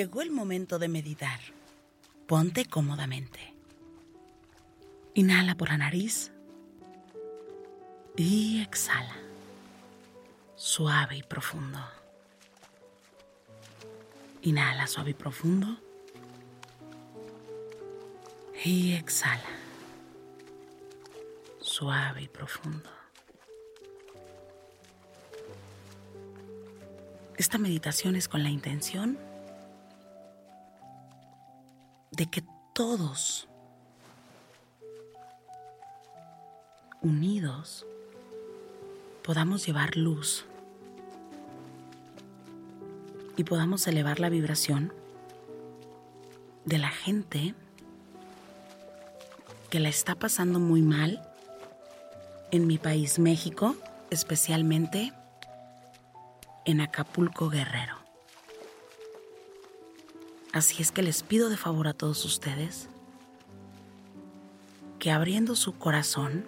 Llegó el momento de meditar. Ponte cómodamente. Inhala por la nariz y exhala. Suave y profundo. Inhala suave y profundo. Y exhala. Suave y profundo. Esta meditación es con la intención de que todos unidos podamos llevar luz y podamos elevar la vibración de la gente que la está pasando muy mal en mi país México, especialmente en Acapulco Guerrero. Así es que les pido de favor a todos ustedes que abriendo su corazón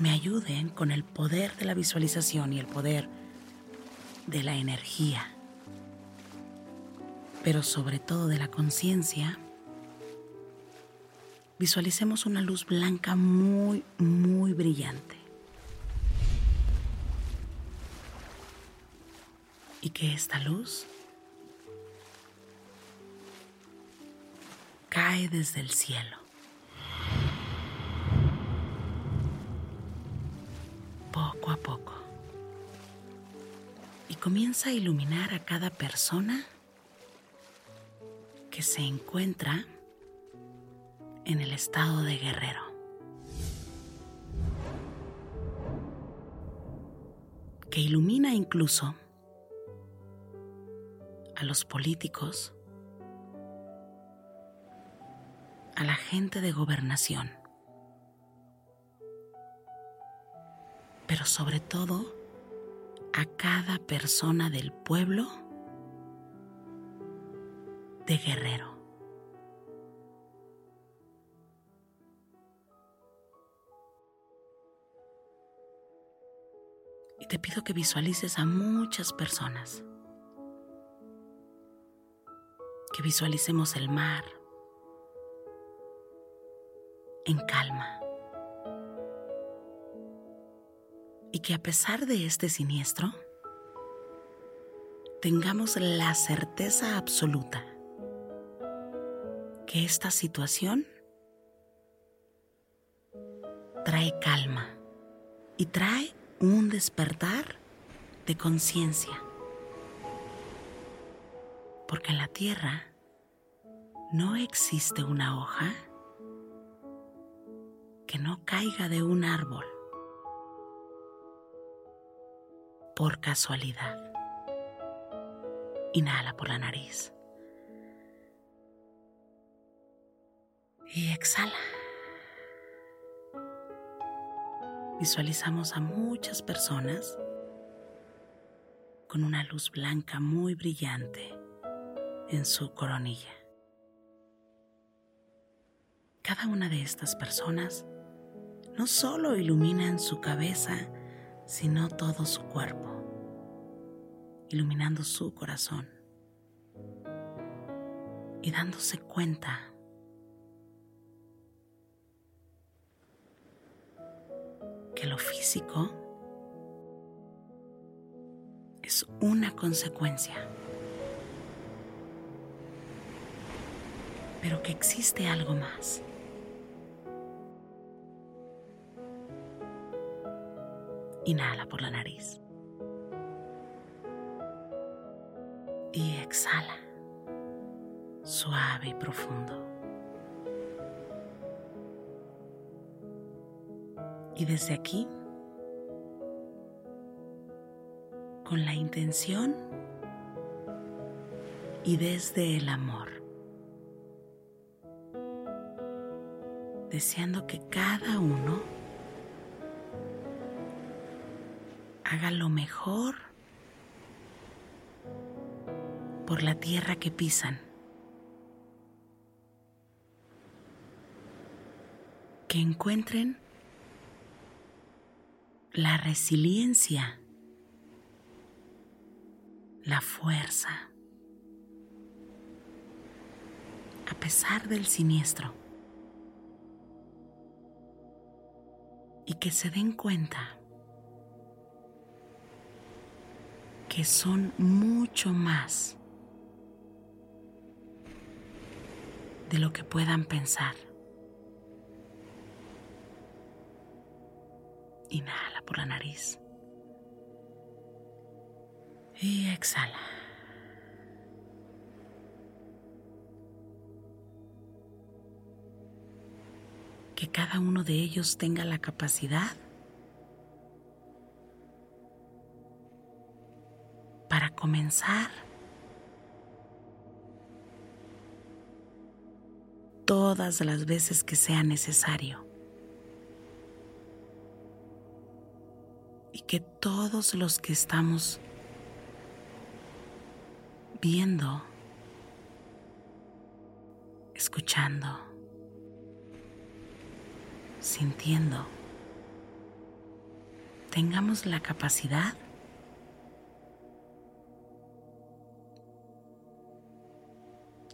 me ayuden con el poder de la visualización y el poder de la energía, pero sobre todo de la conciencia. Visualicemos una luz blanca muy, muy brillante. Y que esta luz cae desde el cielo. Poco a poco. Y comienza a iluminar a cada persona que se encuentra en el estado de guerrero. Que ilumina incluso a los políticos, a la gente de gobernación, pero sobre todo a cada persona del pueblo de Guerrero. Y te pido que visualices a muchas personas que visualicemos el mar en calma. Y que a pesar de este siniestro, tengamos la certeza absoluta que esta situación trae calma y trae un despertar de conciencia porque en la tierra no existe una hoja que no caiga de un árbol por casualidad. Inhala por la nariz. Y exhala. Visualizamos a muchas personas con una luz blanca muy brillante en su coronilla. Cada una de estas personas no solo iluminan su cabeza, sino todo su cuerpo, iluminando su corazón y dándose cuenta que lo físico es una consecuencia pero que existe algo más. Inhala por la nariz. Y exhala, suave y profundo. Y desde aquí, con la intención y desde el amor, deseando que cada uno haga lo mejor por la tierra que pisan. Que encuentren la resiliencia, la fuerza, a pesar del siniestro. Y que se den cuenta que son mucho más de lo que puedan pensar. Inhala por la nariz. Y exhala. Cada uno de ellos tenga la capacidad para comenzar todas las veces que sea necesario. Y que todos los que estamos viendo, escuchando, sintiendo, tengamos la capacidad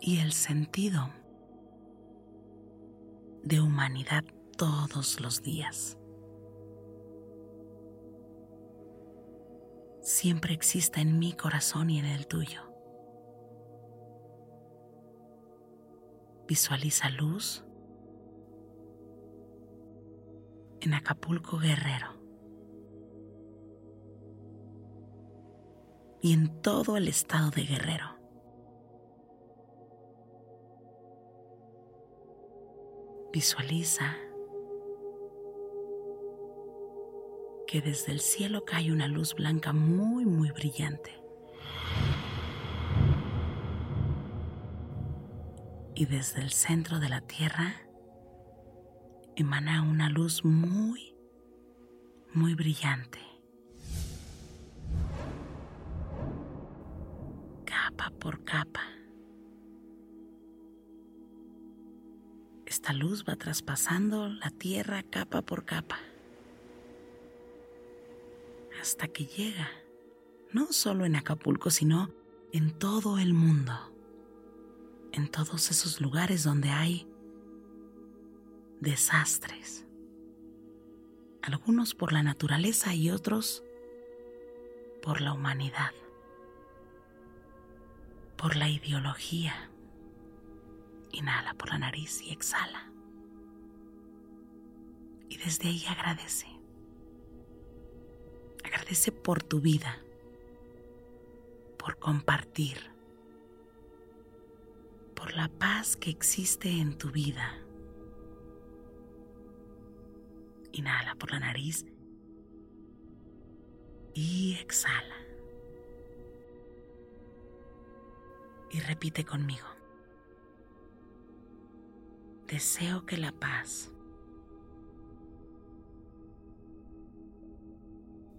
y el sentido de humanidad todos los días. Siempre exista en mi corazón y en el tuyo. Visualiza luz en Acapulco Guerrero y en todo el estado de Guerrero. Visualiza que desde el cielo cae una luz blanca muy, muy brillante. Y desde el centro de la tierra emana una luz muy, muy brillante. Capa por capa. Esta luz va traspasando la tierra capa por capa hasta que llega, no solo en Acapulco, sino en todo el mundo, en todos esos lugares donde hay desastres, algunos por la naturaleza y otros por la humanidad, por la ideología Inhala por la nariz y exhala. Y desde ahí agradece. Agradece por tu vida, por compartir, por la paz que existe en tu vida. Inhala por la nariz y exhala. Y repite conmigo deseo que la paz,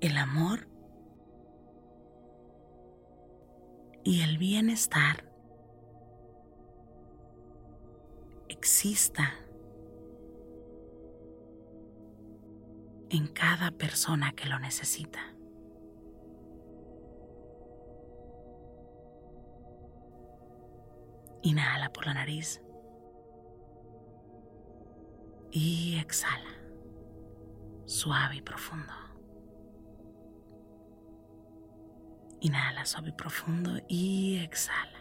el amor y el bienestar exista en cada persona que lo necesita. Inhala por la nariz y exhala, suave y profundo. Inhala suave y profundo y exhala.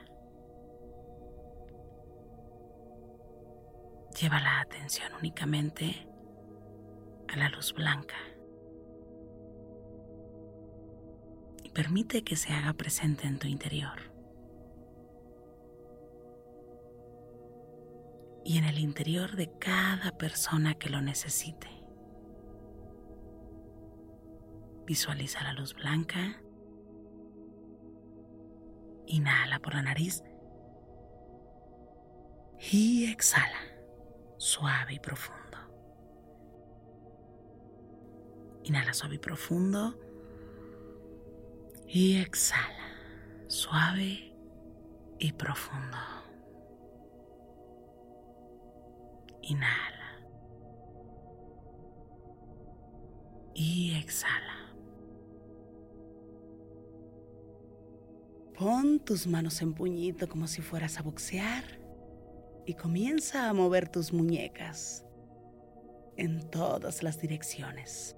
Lleva la atención únicamente a la luz blanca permite que se haga presente en tu interior. Y en el interior de cada persona que lo necesite. Visualiza la luz blanca. Inhala por la nariz. Y exhala, suave y profundo. Inhala suave y profundo. Y exhala, suave y profundo. Inhala. Y exhala. Pon tus manos en puñito como si fueras a boxear y comienza a mover tus muñecas en todas las direcciones.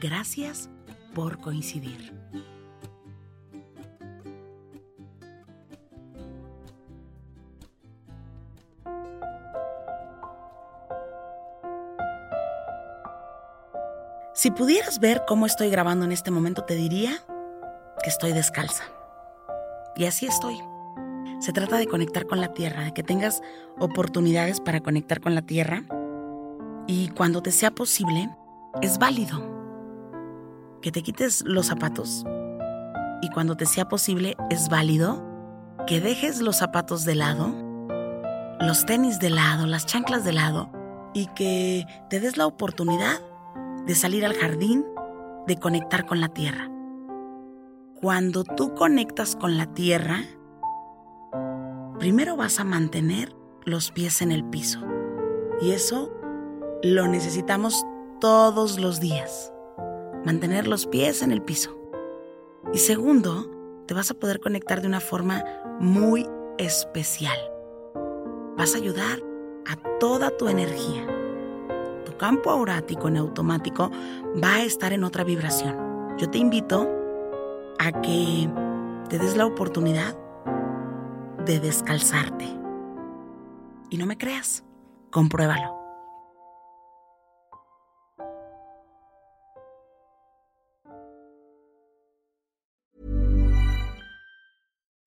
Gracias por coincidir. Si pudieras ver cómo estoy grabando en este momento, te diría que estoy descalza. Y así estoy. Se trata de conectar con la tierra, de que tengas oportunidades para conectar con la tierra. Y cuando te sea posible, es válido que te quites los zapatos y cuando te sea posible es válido que dejes los zapatos de lado, los tenis de lado, las chanclas de lado y que te des la oportunidad de salir al jardín, de conectar con la tierra. Cuando tú conectas con la tierra, primero vas a mantener los pies en el piso. Y eso lo necesitamos todos los días mantener los pies en el piso. Y segundo, te vas a poder conectar de una forma muy especial. Vas a ayudar a toda tu energía. Tu campo aurático en automático va a estar en otra vibración. Yo te invito a que te des la oportunidad de descalzarte. Y no me creas, compruébalo.